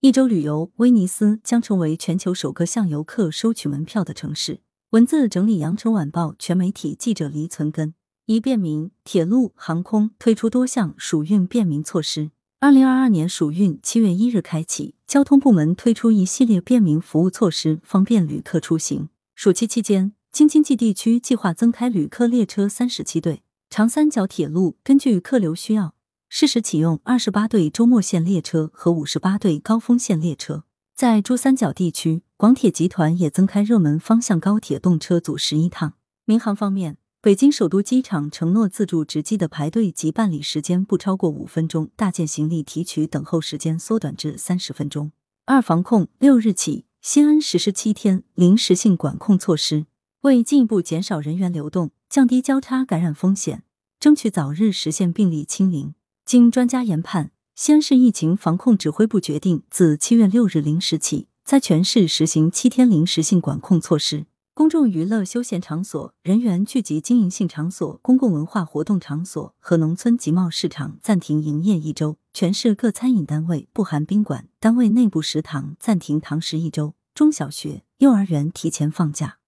一周旅游，威尼斯将成为全球首个向游客收取门票的城市。文字整理：羊城晚报全媒体记者黎存根。一便民，铁路、航空推出多项暑运便民措施。二零二二年暑运七月一日开启，交通部门推出一系列便民服务措施，方便旅客出行。暑期期间，京津冀地区计划增开旅客列车三十七对，长三角铁路根据客流需要。适时启用二十八对周末线列车和五十八对高峰线列车。在珠三角地区，广铁集团也增开热门方向高铁动车组十一趟。民航方面，北京首都机场承诺自助值机的排队及办理时间不超过五分钟，大件行李提取等候时间缩短至三十分钟。二防控，六日起，西安实施七天临时性管控措施，为进一步减少人员流动，降低交叉感染风险，争取早日实现病例清零。经专家研判，西安市疫情防控指挥部决定，自七月六日零时起，在全市实行七天临时性管控措施。公众娱乐休闲场所、人员聚集经营性场所、公共文化活动场所和农村集贸市场暂停营业一周。全市各餐饮单位（不含宾馆）单位内部食堂暂停堂食一周。中小学、幼儿园提前放假。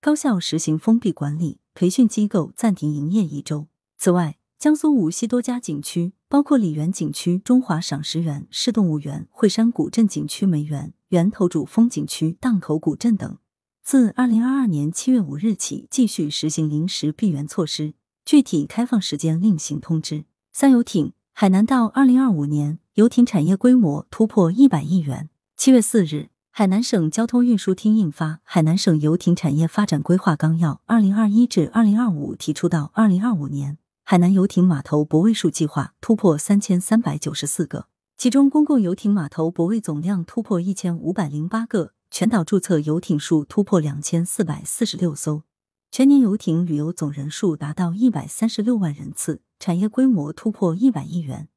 高校实行封闭管理，培训机构暂停营业一周。此外，江苏无锡多家景区，包括李园景区、中华赏石园、市动物园、惠山古镇景区梅园、源头主风景区、荡口古镇等，自二零二二年七月五日起继续实行临时闭园措施，具体开放时间另行通知。三游艇，海南到二零二五年游艇产业规模突破一百亿元。七月四日，海南省交通运输厅印发《海南省游艇产业发展规划纲要（二零二一至二零二五）》，提出到二零二五年。海南游艇码头泊位数计划突破三千三百九十四个，其中公共游艇码头泊位总量突破一千五百零八个，全岛注册游艇数突破两千四百四十六艘，全年游艇旅游总人数达到一百三十六万人次，产业规模突破一百亿元，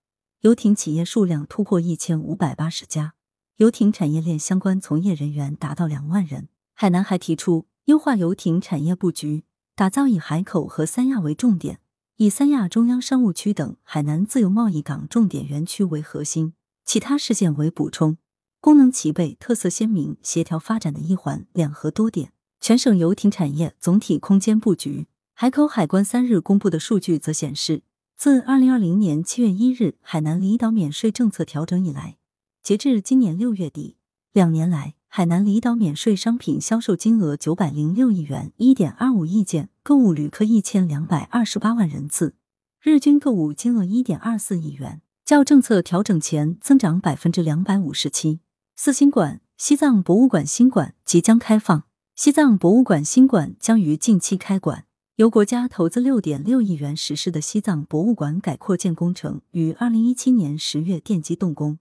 游艇企业数量突破一千五百八十家，游艇产业链相关从业人员达到两万人。海南还提出优化游艇产业布局，打造以海口和三亚为重点。以三亚中央商务区等海南自由贸易港重点园区为核心，其他事件为补充，功能齐备、特色鲜明、协调发展的一环，两核多点。全省游艇产业总体空间布局，海口海关三日公布的数据则显示，自二零二零年七月一日海南离岛免税政策调整以来，截至今年六月底，两年来。海南离岛免税商品销售金额九百零六亿元，一点二五亿件，购物旅客一千两百二十八万人次，日均购物金额一点二四亿元，较政策调整前增长百分之两百五十七。四新馆，西藏博物馆新馆即将开放。西藏博物馆新馆将于近期开馆。由国家投资六点六亿元实施的西藏博物馆改扩建工程，于二零一七年十月奠基动工，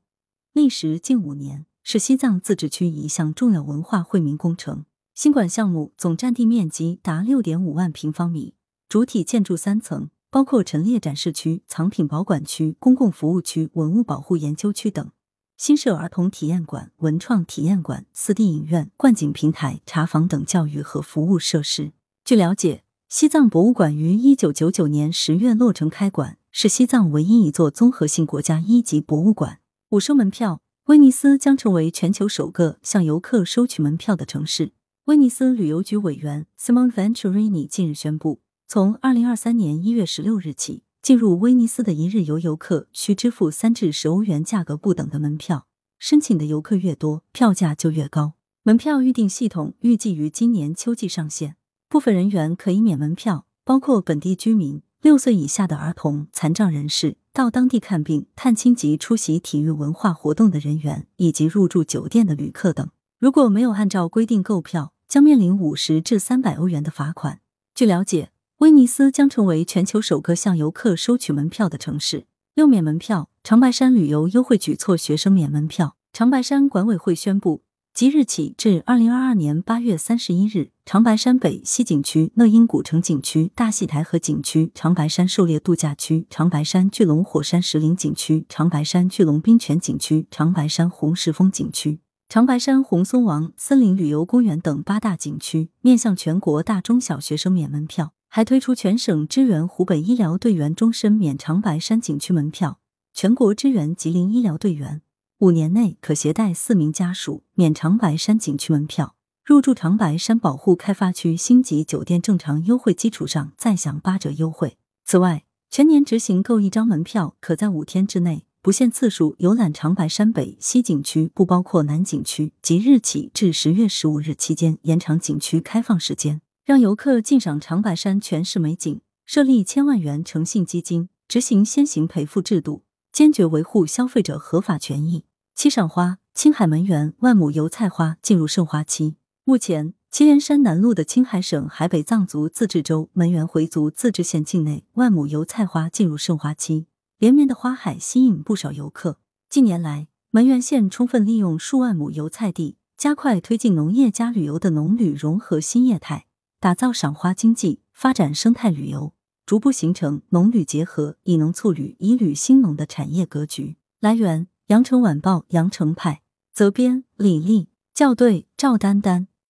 历时近五年。是西藏自治区一项重要文化惠民工程。新馆项目总占地面积达六点五万平方米，主体建筑三层，包括陈列展示区、藏品保管区、公共服务区、文物保护研究区等。新设儿童体验馆、文创体验馆、四 D 影院、观景平台、茶坊等教育和服务设施。据了解，西藏博物馆于一九九九年十月落成开馆，是西藏唯一一座综合性国家一级博物馆。五收门票。威尼斯将成为全球首个向游客收取门票的城市。威尼斯旅游局委员 Simon Venturini 近日宣布，从二零二三年一月十六日起，进入威尼斯的一日游游客需支付三至十欧元价格不等的门票。申请的游客越多，票价就越高。门票预订系统预计于今年秋季上线，部分人员可以免门票，包括本地居民、六岁以下的儿童、残障人士。到当地看病、探亲及出席体育文化活动的人员，以及入住酒店的旅客等，如果没有按照规定购票，将面临五十至三百欧元的罚款。据了解，威尼斯将成为全球首个向游客收取门票的城市。六免门票，长白山旅游优惠举措，学生免门票。长白山管委会宣布。即日起至二零二二年八月三十一日，长白山北西景区、乐英古城景区、大戏台河景区、长白山狩猎度假区、长白山巨龙火山石林景区、长白山巨龙冰泉景区、长白山红石峰景区、长白山红松王森林旅游公园等八大景区，面向全国大中小学生免门票。还推出全省支援湖北医疗队员终身免长白山景区门票，全国支援吉林医疗队员。五年内可携带四名家属免长白山景区门票，入住长白山保护开发区星级酒店正常优惠基础上再享八折优惠。此外，全年执行购一张门票，可在五天之内不限次数游览长白山北、西景区（不包括南景区），即日起至十月十五日期间延长景区开放时间，让游客尽赏长白山全市美景。设立千万元诚信基金，执行先行赔付制度，坚决维护消费者合法权益。七赏花，青海门源万亩油菜花进入盛花期。目前。祁连山南麓的青海省海北藏族自治州门源回族自治县境内，万亩油菜花进入盛花期，连绵的花海吸引不少游客。近年来，门源县充分利用数万亩油菜地，加快推进农业加旅游的农旅融合新业态，打造赏花经济，发展生态旅游，逐步形成农旅结合、以农促旅、以旅兴农的产业格局。来源：羊城晚报羊城派，责编：李丽，校对：赵丹丹。